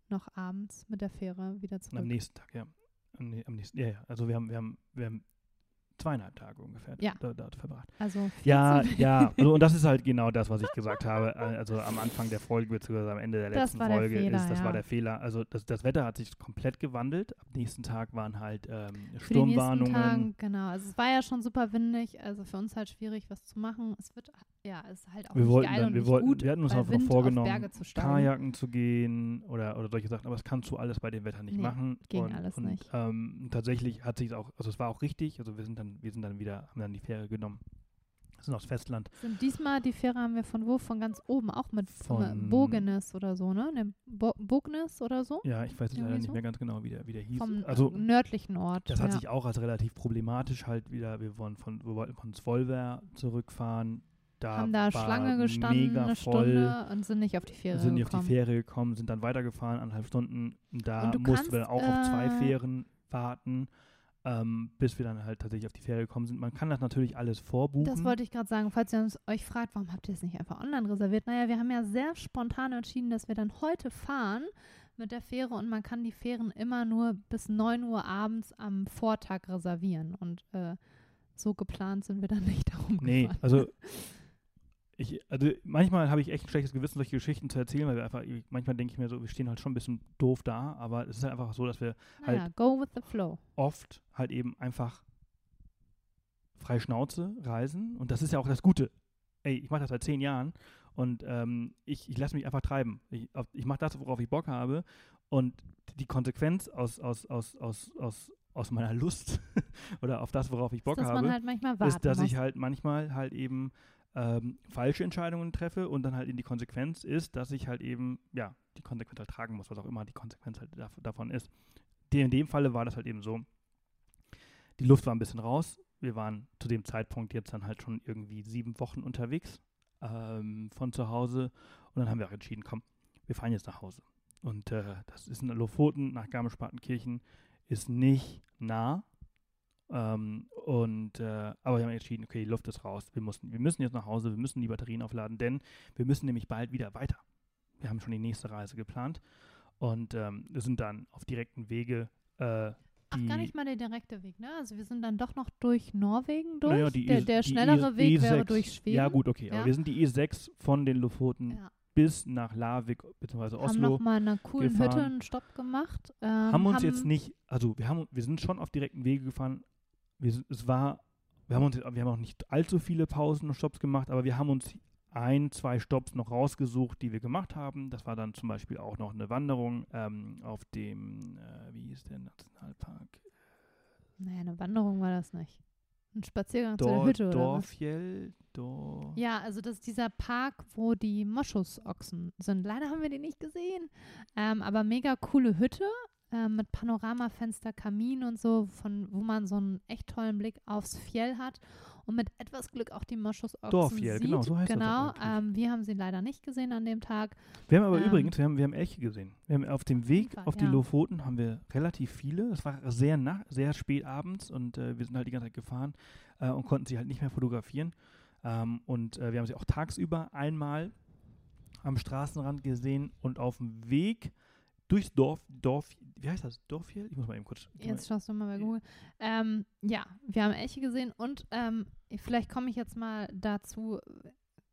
noch abends mit der Fähre wieder Am zurück. nächsten Tag, ja. Am, am nächsten, ja, ja. Also wir haben, wir haben, wir haben zweieinhalb Tage ungefähr Ja. da, dort verbracht. Also Ja, 14 ja. Also, und das ist halt genau das, was ich gesagt habe. Also am Anfang der Folge, beziehungsweise am Ende der letzten der Folge Fehler, ist, das ja. war der Fehler. Also das, das Wetter hat sich komplett gewandelt. Am nächsten Tag waren halt ähm, Für die nächsten Sturmwarnungen. Tage, genau. Also es war ja schon super windig, also für uns halt schwierig, was zu machen. Es wird, ja, es ist halt auch Wir wollten geil dann, und wir wollten, gut, wir hatten uns Wind vorgenommen, zu. Kajaken zu gehen oder, oder solche Sachen, aber das kannst du alles bei dem Wetter nicht Nee, machen. ging und, alles und, nicht. Ähm, tatsächlich hat sich auch, also es war auch richtig, also wir sind dann, wir sind dann wieder, haben dann die Fähre genommen, sind aufs Festland. Sind diesmal die Fähre haben wir von wo? Von ganz oben, auch mit Von- Bogenes oder so, ne? ne Bo Bognes oder so? Ja, ich weiß jetzt leider Irgendwie nicht so? mehr ganz genau, wie der, wie der hieß. Vom also nördlichen Ort. Das hat ja. sich auch als relativ problematisch halt wieder, wir wollen von, wir wollten von Svolver zurückfahren. Da haben da Schlange gestanden, mega eine voll, Stunde und sind nicht auf die Fähre sind nicht auf gekommen. die Fähre gekommen, sind dann weitergefahren, anderthalb Stunden. Und Da mussten wir kannst, auch auf zwei äh, Fähren warten, ähm, bis wir dann halt tatsächlich auf die Fähre gekommen sind. Man kann das natürlich alles vorbuchen. Das wollte ich gerade sagen, falls ihr uns, euch fragt, warum habt ihr es nicht einfach online reserviert? Naja, wir haben ja sehr spontan entschieden, dass wir dann heute fahren mit der Fähre und man kann die Fähren immer nur bis 9 Uhr abends am Vortag reservieren. Und äh, so geplant sind wir dann nicht darum Nee, also ich, also manchmal habe ich echt ein schlechtes Gewissen, solche Geschichten zu erzählen, weil wir einfach, manchmal denke ich mir so, wir stehen halt schon ein bisschen doof da, aber es ist halt einfach so, dass wir naja, go with the flow. oft halt eben einfach frei Schnauze reisen. Und das ist ja auch das Gute. Ey, ich mache das seit zehn Jahren und ähm, ich, ich lasse mich einfach treiben. Ich, ich mache das, worauf ich Bock habe. Und die Konsequenz aus, aus, aus, aus, aus, aus meiner Lust oder auf das, worauf ich Bock dass habe, halt ist, dass muss. ich halt manchmal halt eben ähm, falsche Entscheidungen treffe und dann halt in die Konsequenz ist, dass ich halt eben, ja, die Konsequenz halt tragen muss, was auch immer die Konsequenz halt dav davon ist. In dem Falle war das halt eben so, die Luft war ein bisschen raus. Wir waren zu dem Zeitpunkt jetzt dann halt schon irgendwie sieben Wochen unterwegs ähm, von zu Hause und dann haben wir auch entschieden, komm, wir fahren jetzt nach Hause. Und äh, das ist in Lofoten nach Garmisch-Partenkirchen, ist nicht nah, ähm, und äh, aber wir haben entschieden, okay, die Luft ist raus. Wir mussten, wir müssen jetzt nach Hause, wir müssen die Batterien aufladen, denn wir müssen nämlich bald wieder weiter. Wir haben schon die nächste Reise geplant und ähm, wir sind dann auf direkten Wege. Äh, Ach, gar nicht mal der direkte Weg, ne? Also wir sind dann doch noch durch Norwegen durch. naja, die der, der schnellere Weg E6, wäre durch Schweden. Ja, gut, okay. Ja. Aber wir sind die E6 von den Lofoten Ja. bis nach Larvik bzw. haben Oslo. noch mal in einer coolen gefahren. Hütte einen Stopp gemacht. Ähm, haben uns jetzt nicht, also wir haben, wir sind schon auf direkten Wege gefahren. Wir, es war, wir haben uns, wir haben auch nicht allzu viele Pausen und Stops gemacht, aber wir haben uns ein, zwei Stops noch rausgesucht, die wir gemacht haben. Das war dann zum Beispiel auch noch eine Wanderung ähm, auf dem, äh, wie hieß der Nationalpark? Naja, eine Wanderung war das nicht. Ein Spaziergang zu der Dor Hütte? Dorfjell, Dor Ja, also das ist dieser Park, wo die Moschusochsen sind. Leider haben wir die nicht gesehen. Ähm, aber mega coole Hütte ähm, mit Panoramafenster, Kamin und so, von wo man so einen echt tollen Blick aufs Fjell hat und mit etwas Glück auch die Moschusochsen Dorfjell, sieht. genau, so heißt das Genau, auch wirklich. ähm, wir haben sie leider nicht gesehen an dem Tag. Wir haben aber Ähm, übrigens, wir haben, wir haben Elche gesehen. Wir haben auf dem Weg Fall, auf die ja. Lofoten haben wir relativ viele. Es war sehr nach, sehr spät abends und äh, wir sind halt die ganze Zeit gefahren äh, und konnten sie halt nicht mehr fotografieren. Ähm, und äh, wir haben sie auch tagsüber einmal am Straßenrand gesehen und auf dem Weg durchs Dorf, Dorf, wie heißt das? Dorfjell? Ich muss mal eben kurz. Jetzt schaust du mal bei Google. Ähm, ja, wir haben Elche gesehen und ähm, vielleicht komme ich jetzt mal dazu,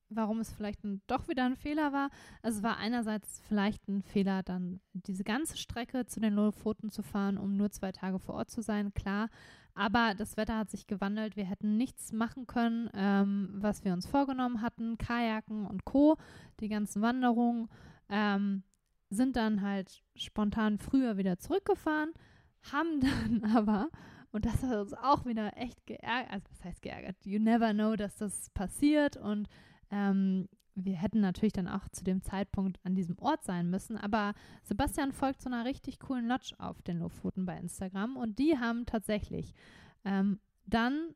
warum es vielleicht doch wieder ein Fehler war. Es war einerseits vielleicht ein Fehler, dann diese ganze Strecke zu den Lofoten zu fahren, um nur zwei Tage vor Ort zu sein, klar. Aber das Wetter hat sich gewandelt. Wir hätten nichts machen können, ähm, was wir uns vorgenommen hatten. Kajaken und Co., die ganzen Wanderungen. Ähm, sind dann halt spontan früher wieder zurückgefahren, haben dann aber Und das hat uns auch wieder echt geärgert. Also, was heißt geärgert? You never know, dass das passiert. Und ähm, wir hätten natürlich dann auch zu dem Zeitpunkt an diesem Ort sein müssen. Aber Sebastian folgt so einer richtig coolen Lodge auf den Lofoten bei Instagram. Und die haben tatsächlich ähm, dann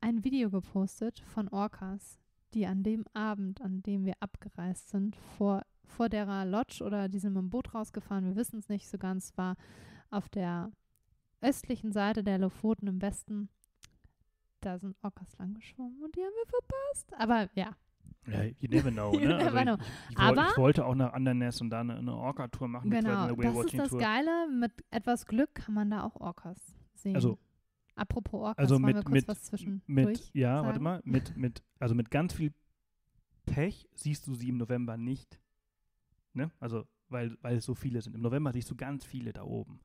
ein Video gepostet von Orcas, die an dem Abend, an dem wir abgereist sind, vor, vor der Lodge oder die sind mit dem Boot rausgefahren, wir wissen es nicht so ganz, war auf der östlichen Seite der Lofoten im Westen. Da sind Orcas lang geschwommen und die haben wir verpasst. Aber ja. Ja, you never know, ne? never also know. Ich, ich, Aber- wollte, ich wollte auch nach Anderness und da eine, eine Orca-Tour machen, Genau, das ist das. Geile. Mit etwas Glück kann man da auch Orcas sehen. Also- Apropos Orcas, Also mit, wir kurz mit, was zwischendurch mit, ja, warte sagen? mal, mit, mit, also mit ganz viel Pech siehst du sie im November nicht. Ne? Also, weil, weil es so viele sind. Im November siehst du ganz viele da oben.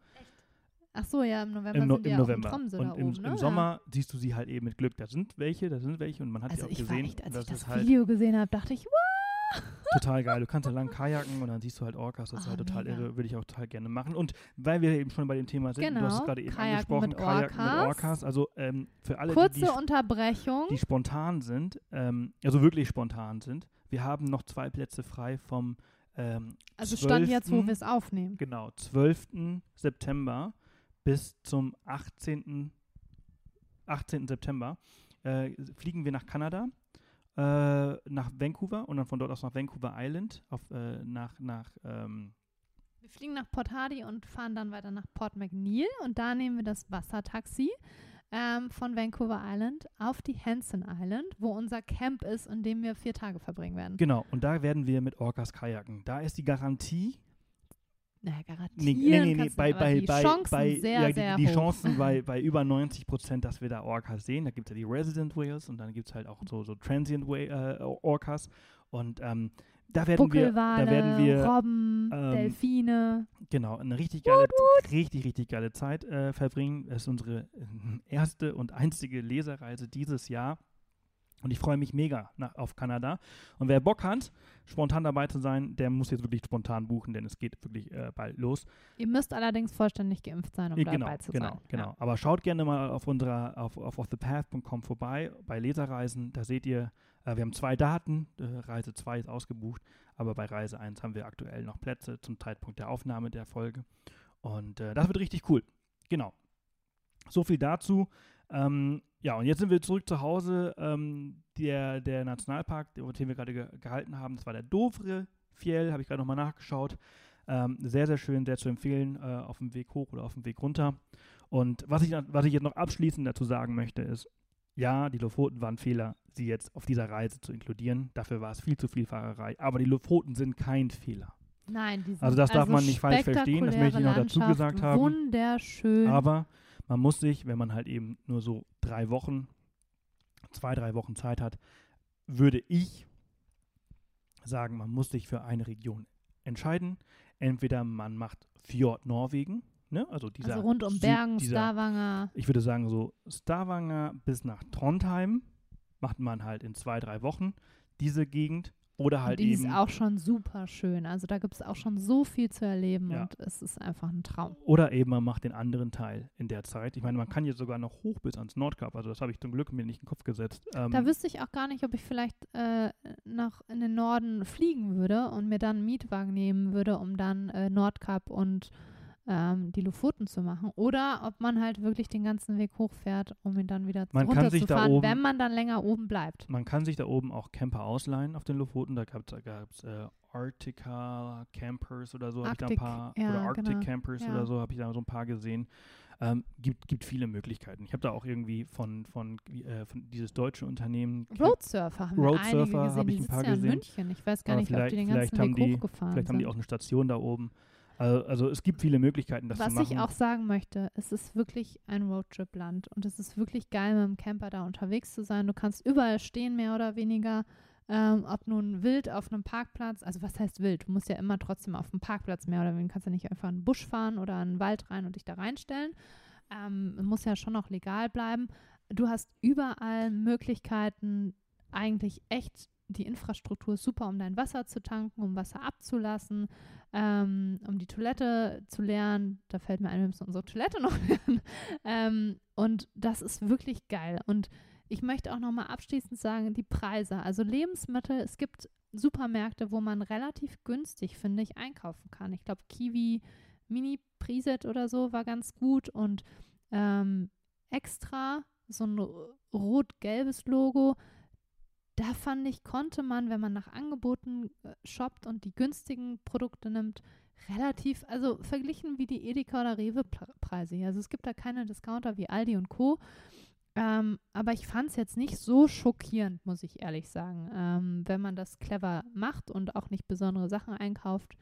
Ach so, ja, im November Im, no sind im ja November. im und da im, oben, ne? im Ja. Sommer siehst du sie halt eben mit Glück. Da sind welche, da sind welche und man hat Also die auch ich gesehen. war echt, als ich das ist halt Video gesehen habe, dachte ich, wow. total geil. Du kannst da lang kajaken und dann siehst du halt Orcas. Das ist Ah, halt total mega. irre. Würde ich auch total gerne machen. Und weil wir eben schon bei dem Thema sind, du hast es Genau, gerade eben Kajaken angesprochen, mit Kajaken mit Orcas. Orcas. Also ähm, für alle, Kurze die, die Unterbrechung. die spontan sind, ähm, also wirklich spontan sind. Wir haben noch zwei Plätze frei vom ähm, Also stand jetzt, wo 12.. wir es aufnehmen. genau 12. September bis zum 18. 18. September äh, fliegen wir nach Kanada, äh, nach Vancouver und dann von dort aus nach Vancouver Island, auf, äh, nach, nach ähm, Wir fliegen nach Port Hardy und fahren dann weiter nach Port McNeil und da nehmen wir das Wassertaxi ähm, von Vancouver Island auf die Hanson Island, wo unser Camp ist, in dem wir vier Tage verbringen werden. genau, und da werden wir mit Orcas kajaken. Da ist die Garantie, naja, Nee, garantieren nee, nee, nee, du bei, bei, die bei, Chancen bei sehr, ja, die, sehr die hoch. Chancen bei, bei über 90 Prozent, dass wir da Orcas sehen. Da gibt es ja die Resident Whales und dann gibt es halt auch so, so Transient Whale, äh, Orcas. Und ähm, da werden wir, Buckelwale, da werden wir Robben, ähm, Delfine. genau eine richtig geile, richtig, richtig geile Zeit äh, verbringen. Das ist unsere äh, erste und einzige Lesereise dieses Jahr. Und ich freue mich mega nach, auf Kanada. Und wer Bock hat, spontan dabei zu sein, der muss jetzt wirklich spontan buchen, denn es geht wirklich äh, bald los. Ihr müsst allerdings vollständig geimpft sein, um Ja, dabei genau, zu genau, sein. genau. Aber schaut gerne mal auf unserer auf, auf offthepath.com vorbei bei Leserreisen. Da seht ihr, äh, wir haben zwei Daten. Äh, Reise 2 ist ausgebucht, aber bei Reise 1 haben wir aktuell noch Plätze zum Zeitpunkt der Aufnahme der Folge. Und äh, das wird richtig cool. Genau. So viel dazu. Ähm, ja, und jetzt sind wir zurück zu Hause. Ähm, der, der Nationalpark, den wir gerade ge gehalten haben, das war der Dovre Fjell, habe ich gerade nochmal nachgeschaut. Ähm, sehr, sehr schön, sehr zu empfehlen, äh, auf dem Weg hoch oder auf dem Weg runter. Und was ich, was ich jetzt noch abschließend dazu sagen möchte, ist, ja, die Lofoten waren Fehler, sie jetzt auf dieser Reise zu inkludieren. Dafür war es viel zu viel Fahrerei. Aber die Lofoten sind kein Fehler. Nein, die sind Also das darf man nicht falsch verstehen, das möchte ich noch dazu gesagt haben. Wunderschön. Aber man muss sich, wenn man halt eben nur so drei Wochen, zwei, drei Wochen Zeit hat, würde ich sagen, man muss sich für eine Region entscheiden. Entweder man macht Fjord Norwegen, ne? also dieser also rund um Süd- Bergen, dieser, Stavanger. ich würde sagen so Stavanger bis nach Trondheim macht man halt in zwei, drei Wochen diese Gegend oder halt und die eben ist auch schon super schön. Also da gibt es auch schon so viel zu erleben Ja. und es ist einfach ein Traum. Oder eben man macht den anderen Teil in der Zeit. Ich meine, man kann jetzt sogar noch hoch bis ans Nordkap. Also das habe ich zum Glück mir nicht in den Kopf gesetzt. Ähm, Da wüsste ich auch gar nicht, ob ich vielleicht äh, nach in den Norden fliegen würde und mir dann einen Mietwagen nehmen würde, um dann äh, Nordkap und ähm, die Lofoten zu machen. Oder ob man halt wirklich den ganzen Weg hochfährt, um ihn dann wieder Man kann sich da runterzufahren, oben- wenn man dann länger oben bleibt. man kann sich da oben auch Camper ausleihen auf den Lofoten. Da gab es äh, Arctica Campers oder so. habe ich da ein paar. ja, oder Arctic genau, Campers ja. oder so habe ich da so ein paar gesehen. Ähm, gibt, gibt viele Möglichkeiten. Ich habe da auch irgendwie von, von, äh, von dieses deutsche Unternehmen. Roadsurfer haben wir Roadsurfer einige gesehen. hab ich Die ein paar ja in gesehen. München. Ich weiß gar Aber nicht, ob die den ganzen Weg haben die- hochgefahren Vielleicht haben sind. die auch eine Station da oben. Also, also es gibt viele Möglichkeiten, das Was zu machen. ich auch sagen möchte, es ist wirklich ein Roadtrip-Land und es ist wirklich geil, mit dem Camper da unterwegs zu sein. Du kannst überall stehen, mehr oder weniger. Ähm, ob nun wild auf einem Parkplatz, also was heißt wild? Du musst ja immer trotzdem auf dem Parkplatz mehr oder weniger, kannst ja nicht einfach in den Busch fahren oder in den Wald rein und dich da reinstellen. Ähm, muss ja schon noch legal bleiben. Du hast überall Möglichkeiten, eigentlich echt die Infrastruktur ist super, um dein Wasser zu tanken, um Wasser abzulassen, ähm, um die Toilette zu lernen. Da fällt mir ein, wir müssen unsere Toilette noch lernen. ähm, und das ist wirklich geil. Und ich möchte auch nochmal abschließend sagen, die Preise. Also Lebensmittel, es gibt Supermärkte, wo man relativ günstig, finde ich, einkaufen kann. Ich glaube, Kiwi Mini Preset oder so war ganz gut und ähm, extra so ein rot-gelbes Logo. Da fand ich, konnte man, wenn man nach Angeboten äh, shoppt und die günstigen Produkte nimmt, relativ, also verglichen wie die Edeka oder Rewe-Preise. Also es gibt da keine Discounter wie Aldi und Co. Ähm, aber ich fand es jetzt nicht so schockierend, muss ich ehrlich sagen. Ähm, wenn man das clever macht und auch nicht besondere Sachen einkauft,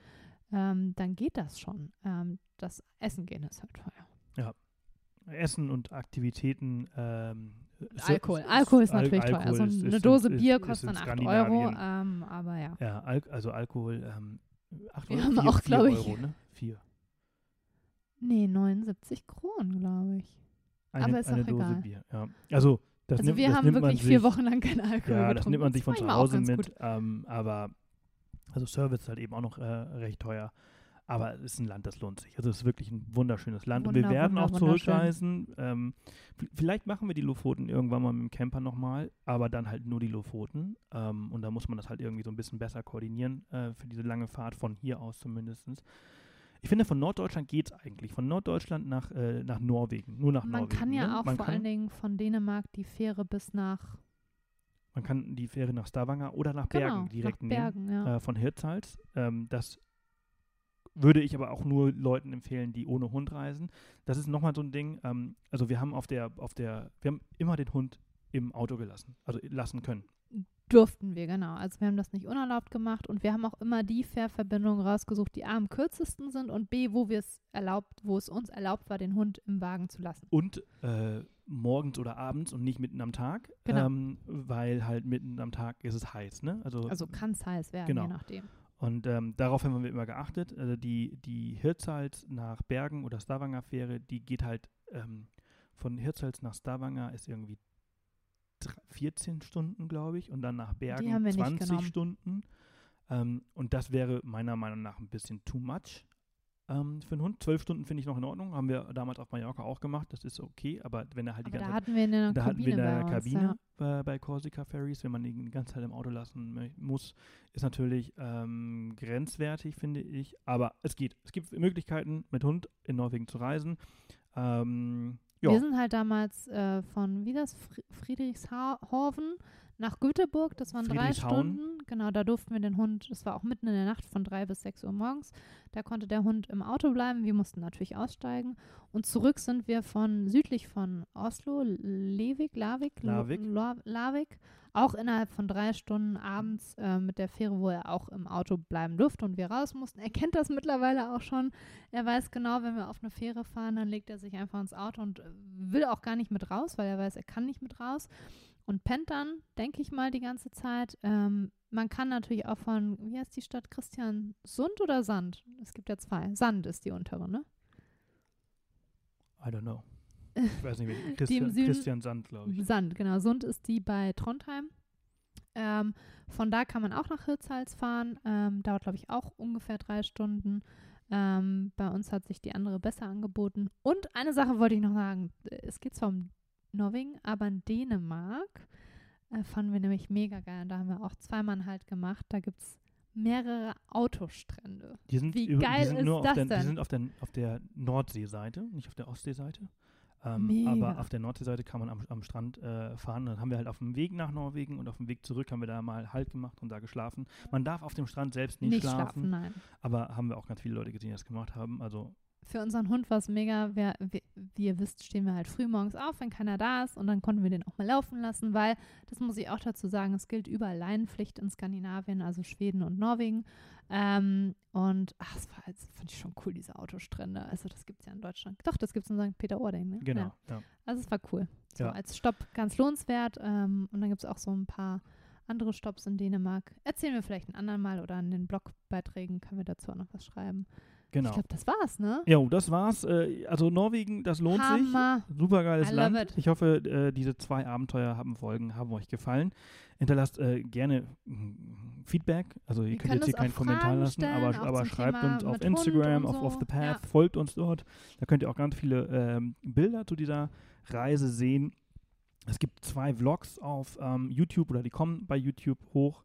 ähm, dann geht das schon. Ähm, das Essen gehen ist halt teuer. Ja. Essen und Aktivitäten. Ähm, Alkohol. Alkohol ist natürlich Al teuer. Also eine Dose ist, Bier kostet dann 8 Euro. Ähm, aber ja. Ja, Al also Alkohol. 8 ähm, Wir haben auch, glaube ich. Euro, ne? 4. Nee, 79 Kronen, glaube ich. Eine, aber ist eine auch Dose egal. Bier. Ja. Also, das also nimmt, wir das haben wirklich sich, vier Wochen lang keinen Alkohol Ja, getrunken. das nimmt man sich von zu Hause mit. Ähm, aber also Service ist halt eben auch noch äh, recht teuer. Aber es ist ein Land, das lohnt sich. Also es ist wirklich ein wunderschönes Land. Wunder, und wir werden wunder, auch zurückreisen. Ähm, vielleicht machen wir die Lofoten irgendwann mal mit dem Camper nochmal, aber dann halt nur die Lofoten. Ähm, und da muss man das halt irgendwie so ein bisschen besser koordinieren äh, für diese lange Fahrt, von hier aus zumindest. Ich finde, von Norddeutschland geht es eigentlich. Von Norddeutschland nach, äh, nach Norwegen. Nur nach man Norwegen. Man kann ja ne? auch man vor kann, allen Dingen von Dänemark die Fähre bis nach. Man kann die Fähre nach Stavanger oder nach genau, Bergen direkt nach nehmen. Bergen, ja. äh, von Hirtshals. Ähm, das würde ich aber auch nur Leuten empfehlen, die ohne Hund reisen. Das ist nochmal so ein Ding. Ähm, also wir haben auf der, auf der, wir haben immer den Hund im Auto gelassen, also lassen können. Durften wir, genau. Also wir haben das nicht unerlaubt gemacht und wir haben auch immer die Fährverbindungen rausgesucht, die A am kürzesten sind und B, wo wir es erlaubt, wo es uns erlaubt war, den Hund im Wagen zu lassen. Und äh, morgens oder abends und nicht mitten am Tag, genau. ähm, weil halt mitten am Tag ist es heiß, ne? Also, also kann es heiß werden, genau. je nachdem. Und ähm, darauf haben wir immer geachtet. Also die, die Hirtshals nach Bergen oder Stavanger Fähre, die geht halt ähm, von Hirtshals nach Stavanger ist irgendwie 14 Stunden, glaube ich, und dann nach Bergen 20 Stunden. Ähm, und das wäre meiner Meinung nach ein bisschen too much ähm, für einen Hund. Zwölf Stunden finde ich noch in Ordnung. Haben wir damals auf Mallorca auch gemacht. Das ist okay. Aber wenn er halt die aber ganze da Zeit. hatten wir in der da Kabine hatten wir in der bei Kabine uns, ja. bei Corsica Ferries, wenn man ihn die ganze Zeit im Auto lassen muss, ist natürlich ähm, grenzwertig, finde ich. Aber es geht. Es gibt Möglichkeiten, mit Hund in Norwegen zu reisen. Ähm. Wir sind halt damals äh, von, wie das, Friedrichshafen nach Göteborg, das waren drei Stunden. Genau, da durften wir den Hund, das war auch mitten in der Nacht von drei bis sechs Uhr morgens. Da konnte der Hund im Auto bleiben. Wir mussten natürlich aussteigen. Und zurück sind wir von südlich von Oslo, Levik, Lavik, Lavik, Lavik auch innerhalb von drei Stunden abends äh, mit der Fähre, wo er auch im Auto bleiben durfte und wir raus mussten. Er kennt das mittlerweile auch schon. Er weiß genau, wenn wir auf eine Fähre fahren, dann legt er sich einfach ins Auto und will auch gar nicht mit raus, weil er weiß, er kann nicht mit raus und pennt dann, denke ich mal, die ganze Zeit. Ähm, man kann natürlich auch von, wie heißt die Stadt, Christian, Sund oder Sand? Es gibt ja zwei. Sand ist die untere, ne? I don't know. Ich weiß nicht, wie Christian, Christian Sand, glaube ich. Sand, genau. Sund ist die bei Trondheim. Ähm, von da kann man auch nach Hirtshals fahren. Ähm, dauert, glaube ich, auch ungefähr drei Stunden. Ähm, bei uns hat sich die andere besser angeboten. Und eine Sache wollte ich noch sagen. Es geht zwar um Norwegen, aber in Dänemark äh, fanden wir nämlich mega geil. Und da haben wir auch zweimal halt gemacht. Da gibt es mehrere Autostrände. Die sind Wie über, geil die sind ist nur das auf der, denn? Die sind auf der, auf der Nordseeseite, nicht auf der Ostseeseite. Ähm, aber auf der Nordseeseite kann man am, am Strand äh, fahren. Dann haben wir halt auf dem Weg nach Norwegen und auf dem Weg zurück haben wir da mal Halt gemacht und da geschlafen. Man darf auf dem Strand selbst nicht, nicht schlafen, schlafen aber haben wir auch ganz viele Leute gesehen, die das gemacht haben. Also für unseren Hund war es mega. Wir, wir, wie ihr wisst, stehen wir halt früh morgens auf, wenn keiner da ist. Und dann konnten wir den auch mal laufen lassen, weil, das muss ich auch dazu sagen, es gilt überall Leinenpflicht in Skandinavien, also Schweden und Norwegen. Ähm, und ach, das, war, das fand ich schon cool, diese Autostrände. Also das gibt es ja in Deutschland. Doch, das gibt es in St. Peter-Ording, ne? Genau, ja. ja. Also es war cool. So Ja. als Stopp ganz lohnenswert. Ähm, und dann gibt es auch so ein paar andere Stops in Dänemark. Erzählen wir vielleicht ein andermal oder in den Blogbeiträgen können wir dazu auch noch was schreiben. Genau. Ich glaube, das war's, ne? Jo, das war's. Äh, also Norwegen, das lohnt Hammer. sich. Supergeiles Land. it. Ich hoffe, äh, diese zwei Abenteuer haben Folgen, haben euch gefallen. Hinterlasst äh, gerne mm, Feedback. Also ihr Wir könnt jetzt hier keinen auch Kommentar Fragen lassen, stellen, aber, aber schreibt Thema uns auf Instagram, und auf Off so. the Path, Ja. folgt uns dort. Da könnt ihr auch ganz viele ähm, Bilder zu dieser Reise sehen. Es gibt zwei Vlogs auf ähm, YouTube oder die kommen bei YouTube hoch.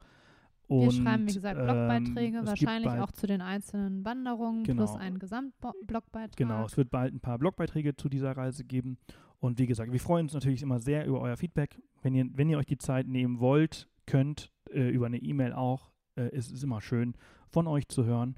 Wir Und, schreiben, wie gesagt, Blogbeiträge, ähm, wahrscheinlich bald- auch zu den einzelnen Wanderungen Genau. plus einen Gesamtblogbeitrag. Genau, es wird bald ein paar Blogbeiträge zu dieser Reise geben. Und wie gesagt, wir freuen uns natürlich immer sehr über euer Feedback. Wenn ihr, wenn ihr euch die Zeit nehmen wollt, könnt, äh, über eine E-Mail auch. Äh, es ist immer schön, von euch zu hören.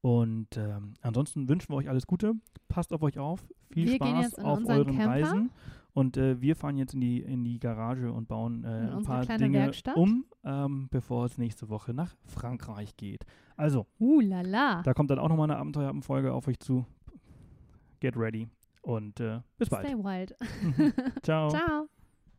Und ähm, ansonsten wünschen wir euch alles Gute. Passt auf euch auf. Viel Wir gehen Spaß auf euren Camper. Reisen. Und äh, wir fahren jetzt in die, in die Garage und bauen äh, In ein paar Dinge Werkstatt. um, ähm, bevor es nächste Woche nach Frankreich geht. Also, Uh, la la. da kommt dann auch nochmal eine Abenteuerfolge auf euch zu. Get ready und äh, bis bald. Stay wild. Ciao. Ciao.